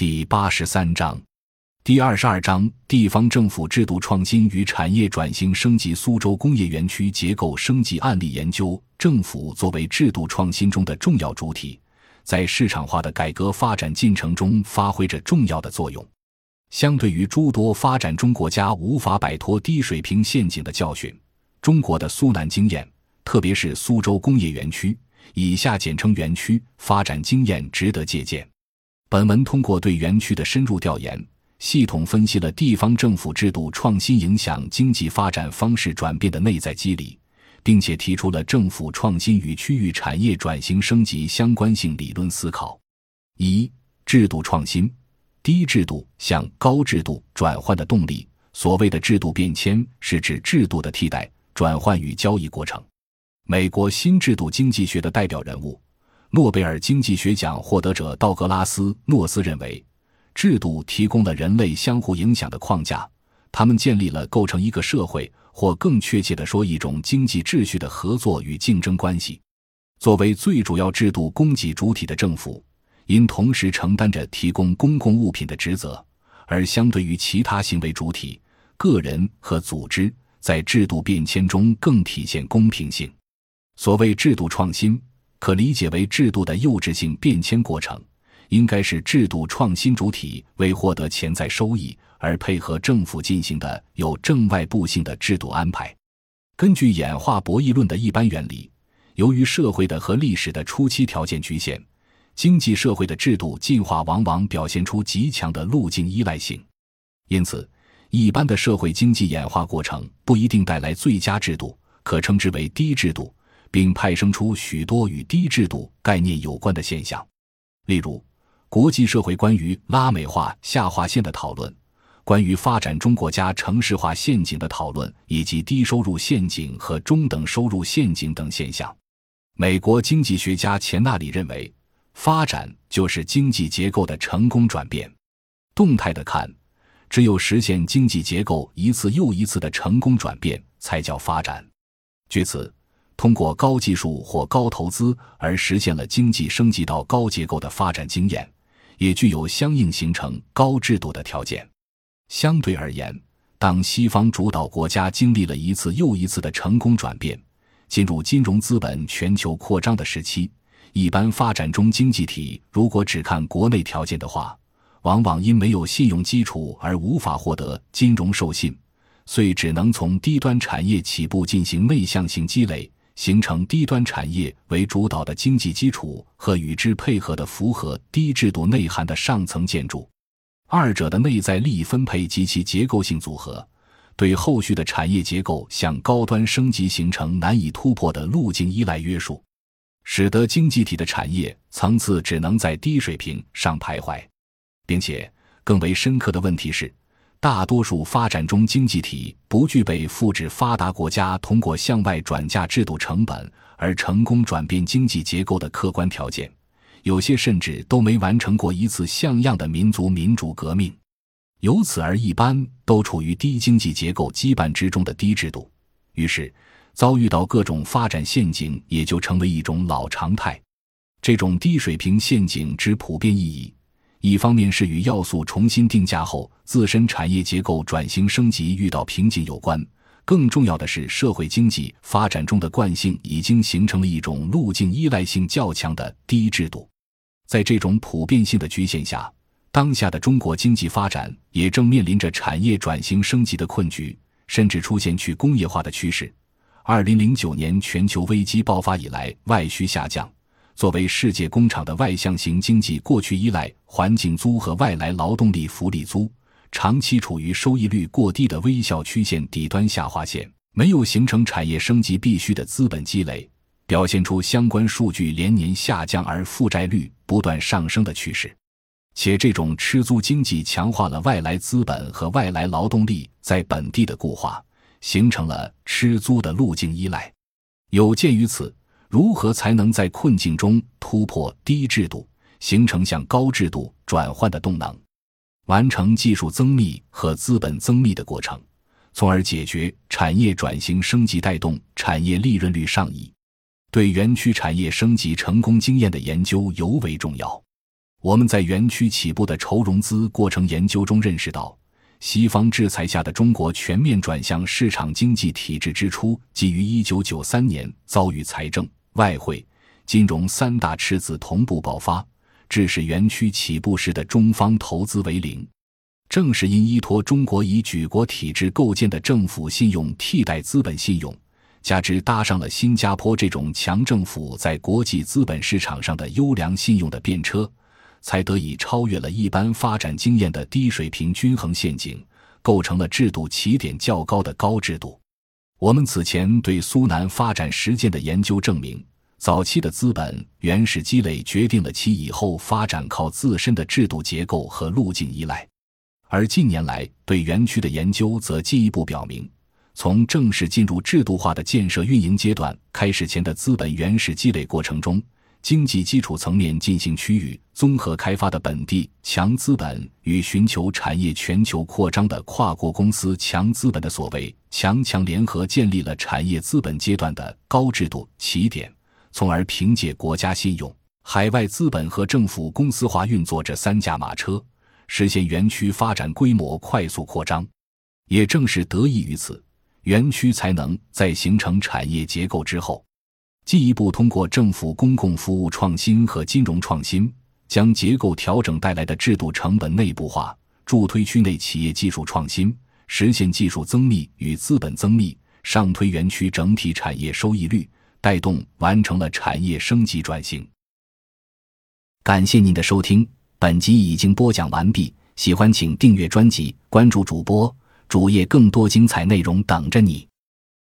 第八十三章，第二十二章地方政府制度创新与产业转型升级。苏州工业园区结构升级案例研究。政府作为制度创新中的重要主体，在市场化的改革发展进程中发挥着重要的作用。相对于诸多发展中国家无法摆脱低水平陷阱的教训，中国的苏南经验，特别是苏州工业园区（以下简称园区）发展经验值得借鉴。本文通过对园区的深入调研，系统分析了地方政府制度创新影响经济发展方式转变的内在机理，并且提出了政府创新与区域产业转型升级相关性理论思考。一、制度创新。低制度向高制度转换的动力。所谓的制度变迁，是指制度的替代、转换与交易过程。美国新制度经济学的代表人物、诺贝尔经济学奖获得者道格拉斯·诺斯认为，制度提供了人类相互影响的框架，他们建立了构成一个社会，或更确切地说，一种经济秩序的合作与竞争关系。作为最主要制度供给主体的政府。因同时承担着提供公共物品的职责，而相对于其他行为主体，个人和组织在制度变迁中更体现公平性。所谓制度创新，可理解为制度的幼稚性变迁过程，应该是制度创新主体为获得潜在收益而配合政府进行的有正外部性的制度安排。根据演化博弈论的一般原理，由于社会的和历史的初期条件局限。经济社会的制度进化往往表现出极强的路径依赖性，因此，一般的社会经济演化过程不一定带来最佳制度，可称之为低制度，并派生出许多与低制度概念有关的现象。例如，国际社会关于拉美化下划线的讨论，关于发展中国家城市化陷阱的讨论，以及低收入陷阱和中等收入陷阱等现象。美国经济学家钱纳里认为。发展就是经济结构的成功转变。动态的看，只有实现经济结构一次又一次的成功转变，才叫发展。据此，通过高技术或高投资而实现了经济升级到高结构的发展经验，也具有相应形成高制度的条件。相对而言，当西方主导国家经历了一次又一次的成功转变，进入金融资本全球扩张的时期。一般发展中经济体如果只看国内条件的话，往往因没有信用基础而无法获得金融授信，遂只能从低端产业起步进行内向性积累，形成低端产业为主导的经济基础和与之配合的符合低制度内涵的上层建筑。二者的内在利益分配及其结构性组合，对后续的产业结构向高端升级形成难以突破的路径依赖约束。使得经济体的产业层次只能在低水平上徘徊，并且更为深刻的问题是，大多数发展中经济体不具备复制发达国家通过向外转嫁制度成本而成功转变经济结构的客观条件，有些甚至都没完成过一次像样的民族民主革命，由此而一般都处于低经济结构羁绊之中的低制度，于是。遭遇到各种发展陷阱，也就成为一种老常态。这种低水平陷阱之普遍意义，一方面是与要素重新定价后自身产业结构转型升级遇到瓶颈有关；更重要的是，社会经济发展中的惯性已经形成了一种路径依赖性较强的低制度。在这种普遍性的局限下，当下的中国经济发展也正面临着产业转型升级的困局，甚至出现去工业化的趋势。二零零九年全球危机爆发以来，外需下降。作为世界工厂的外向型经济，过去依赖环境租和外来劳动力福利租，长期处于收益率过低的微笑曲线底端下划线，没有形成产业升级必须的资本积累，表现出相关数据连年下降而负债率不断上升的趋势。且这种吃租经济强化了外来资本和外来劳动力在本地的固化。形成了吃租的路径依赖，有鉴于此，如何才能在困境中突破低制度，形成向高制度转换的动能，完成技术增密和资本增密的过程，从而解决产业转型升级带动产业利润率上移？对园区产业升级成功经验的研究尤为重要。我们在园区起步的筹融资过程研究中认识到，西方制裁下的中国全面转向市场经济体制之初，基于1993年遭遇财政、外汇、金融三大赤字同步爆发，致使园区起步时的中方投资为零。正是因依托中国以举国体制构建的政府信用替代资本信用，加之搭上了新加坡这种强政府在国际资本市场上的优良信用的便车，才得以超越了一般发展经验的低水平均衡陷阱，构成了制度起点较高的高制度。我们此前对苏南发展实践的研究证明，早期的资本原始积累决定了其以后发展靠自身的制度结构和路径依赖。而近年来对园区的研究则进一步表明，从正式进入制度化的建设运营阶段开始前的资本原始积累过程中，经济基础层面进行区域综合开发的本地强资本与寻求产业全球扩张的跨国公司强资本的所谓强强联合，建立了产业资本阶段的高制度起点，从而凭借国家信用、海外资本和政府公司化运作这三驾马车。实现园区发展规模快速扩张，也正是得益于此，园区才能在形成产业结构之后，进一步通过政府公共服务创新和金融创新，将结构调整带来的制度成本内部化，助推区内企业技术创新，实现技术增密与资本增密，上推园区整体产业收益率，带动完成了产业升级转型。感谢您的收听。本集已经播讲完毕，喜欢请订阅专辑，关注主播主页，更多精彩内容等着你。